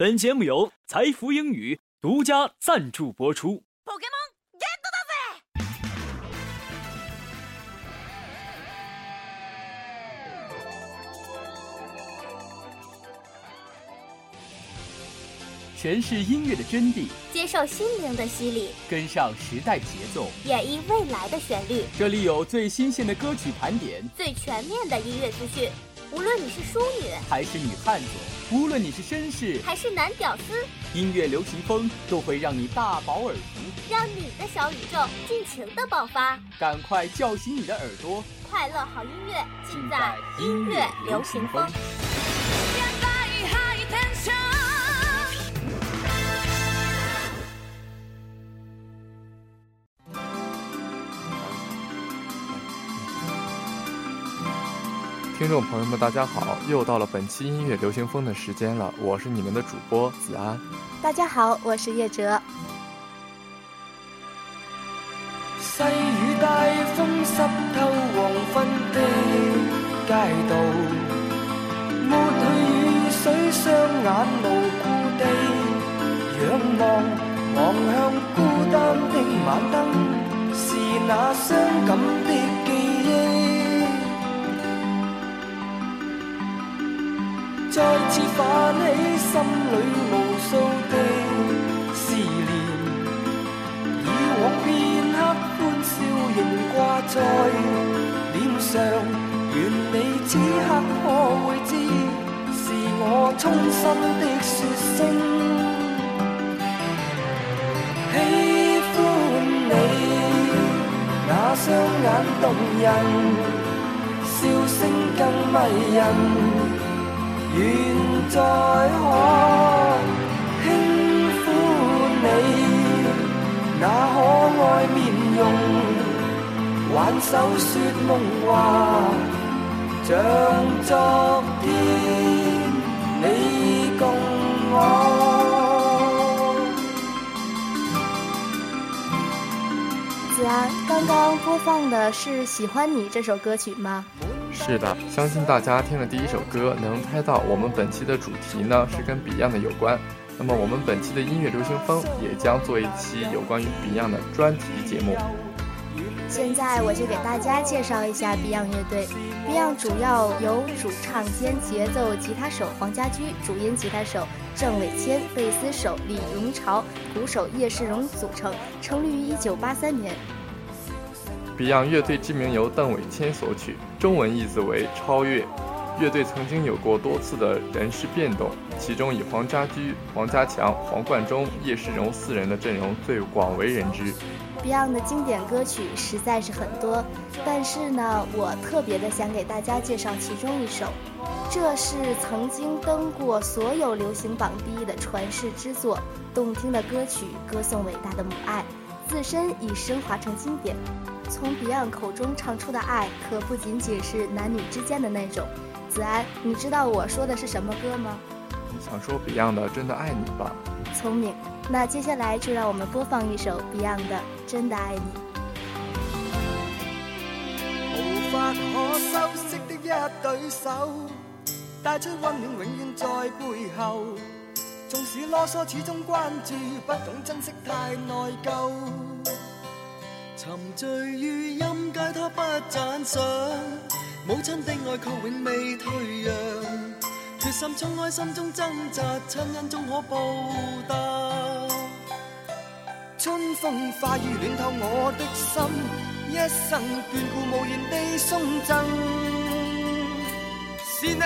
本节目由财富英语独家赞助播出。诠释音乐的真谛，接受心灵的洗礼，跟上时代节奏，演绎未来的旋律。这里有最新鲜的歌曲盘点，最全面的音乐资讯。无论你是淑女还是女汉子，无论你是绅士还是男屌丝，音乐流行风都会让你大饱耳福，让你的小宇宙尽情的爆发。赶快叫醒你的耳朵，快乐好音乐尽在音乐流行风。听众朋友们，大家好！又到了本期音乐流行风的时间了，我是你们的主播子安。大家好，我是叶哲。细雨带风湿透黄昏的街道，抹去雨水，双眼无故地仰望，望向孤单的晚灯，是那伤感的记再次泛起心里无数的思念，以往片刻欢笑仍挂在脸上，愿你此刻可会知，是我衷心的说声喜欢你，那双眼动人，笑声更迷人。愿再可轻抚你那可爱面容，挽手说梦话，像昨天你共我。子安，刚刚播放的是《喜欢你》这首歌曲吗？是的，相信大家听了第一首歌，能猜到我们本期的主题呢是跟 Beyond 的有关。那么我们本期的音乐流行风也将做一期有关于 Beyond 的专题节目。现在我就给大家介绍一下 Beyond 乐队。Beyond 主要由主唱兼节奏吉他手黄家驹、主音吉他手郑伟谦、贝斯手李荣潮、鼓手叶世荣组成，成立于1983年。Beyond 乐队之名由邓伟谦所取，中文意思为超越。乐队曾经有过多次的人事变动，其中以黄家驹、黄家强、黄贯中、叶世荣四人的阵容最广为人知。Beyond 的经典歌曲实在是很多，但是呢，我特别的想给大家介绍其中一首，这是曾经登过所有流行榜第一的传世之作，动听的歌曲歌颂伟大的母爱，自身已升华成经典。从 Beyond 口中唱出的爱，可不仅仅是男女之间的那种。子安，你知道我说的是什么歌吗？你想说 Beyond 的《真的爱你》吧？聪明。那接下来就让我们播放一首 Beyond 的《真的爱你》。无法可修饰的一对手，带出温暖，永远在背后。纵使啰嗦，始终关注，不懂珍惜，太内疚。沉醉于音阶，他不赞赏。母亲的爱却永未退让。决心冲开心中挣扎，亲恩终可报答。春风化雨暖透我的心，一生眷顾无言地送赠。是你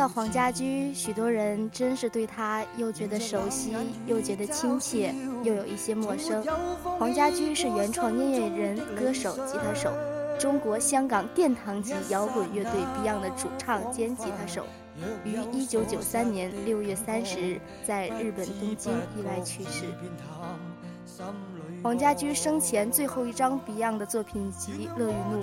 到黄家驹，许多人真是对他又觉得熟悉，又觉得亲切，又有一些陌生。黄家驹是原创音乐人、歌手、吉他手，中国香港殿堂级摇滚乐队 Beyond 的主唱兼吉他手，于1993年6月30日在日本东京意外去世。黄家驹生前最后一张 Beyond 的作品集《乐与怒》，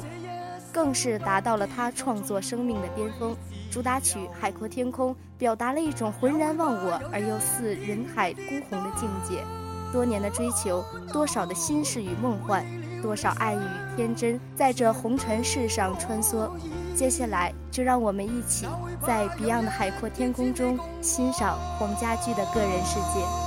更是达到了他创作生命的巅峰。主打曲《海阔天空》表达了一种浑然忘我而又似人海孤鸿的境界。多年的追求，多少的心事与梦幻，多少爱与天真，在这红尘世上穿梭。接下来，就让我们一起在 Beyond 的海阔天空中欣赏黄家驹的个人世界。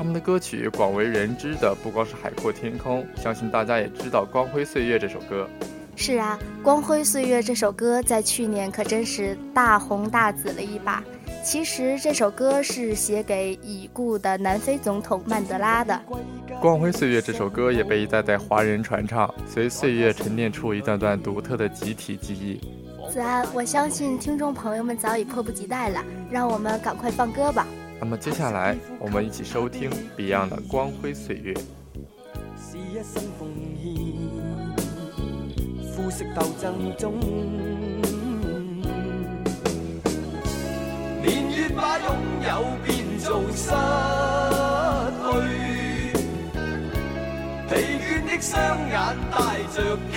他们的歌曲广为人知的不光是《海阔天空》，相信大家也知道《光辉岁月》这首歌。是啊，《光辉岁月》这首歌在去年可真是大红大紫了一把。其实这首歌是写给已故的南非总统曼德拉的。《光辉岁月》这首歌也被一代代华人传唱，随岁月沉淀出一段段独特的集体记忆。子安，我相信听众朋友们早已迫不及待了，让我们赶快放歌吧。那么接下来，我们一起收听 Beyond 的《光辉岁月》。是一生奉献，肤色斗争中，年月把拥有变做失去，疲倦的双眼带着期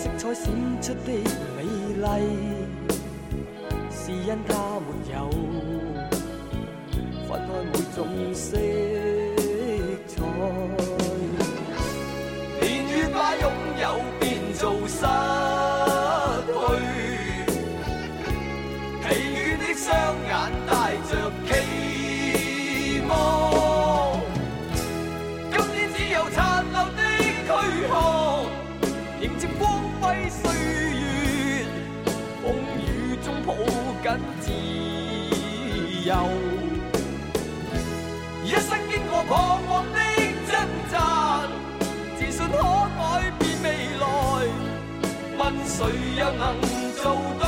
色彩闪出的美丽，是因它没有分开每种色我彷徨的挣扎，自信可改变未来。问谁又能做到？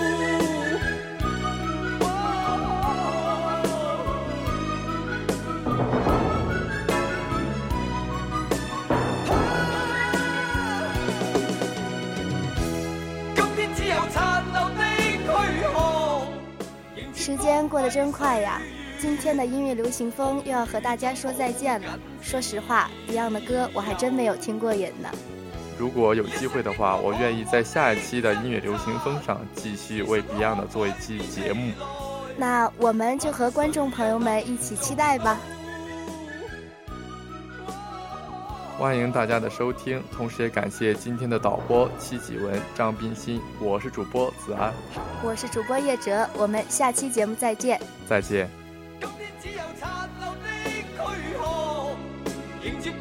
真快呀！今天的音乐流行风又要和大家说再见了。说实话，Beyond 的歌我还真没有听过瘾呢。如果有机会的话，我愿意在下一期的音乐流行风上继续为 Beyond 做一期节目。那我们就和观众朋友们一起期待吧。欢迎大家的收听，同时也感谢今天的导播戚继文、张冰心，我是主播子安，我是主播叶哲，我们下期节目再见。再见。今天只有残留的躯壳迎接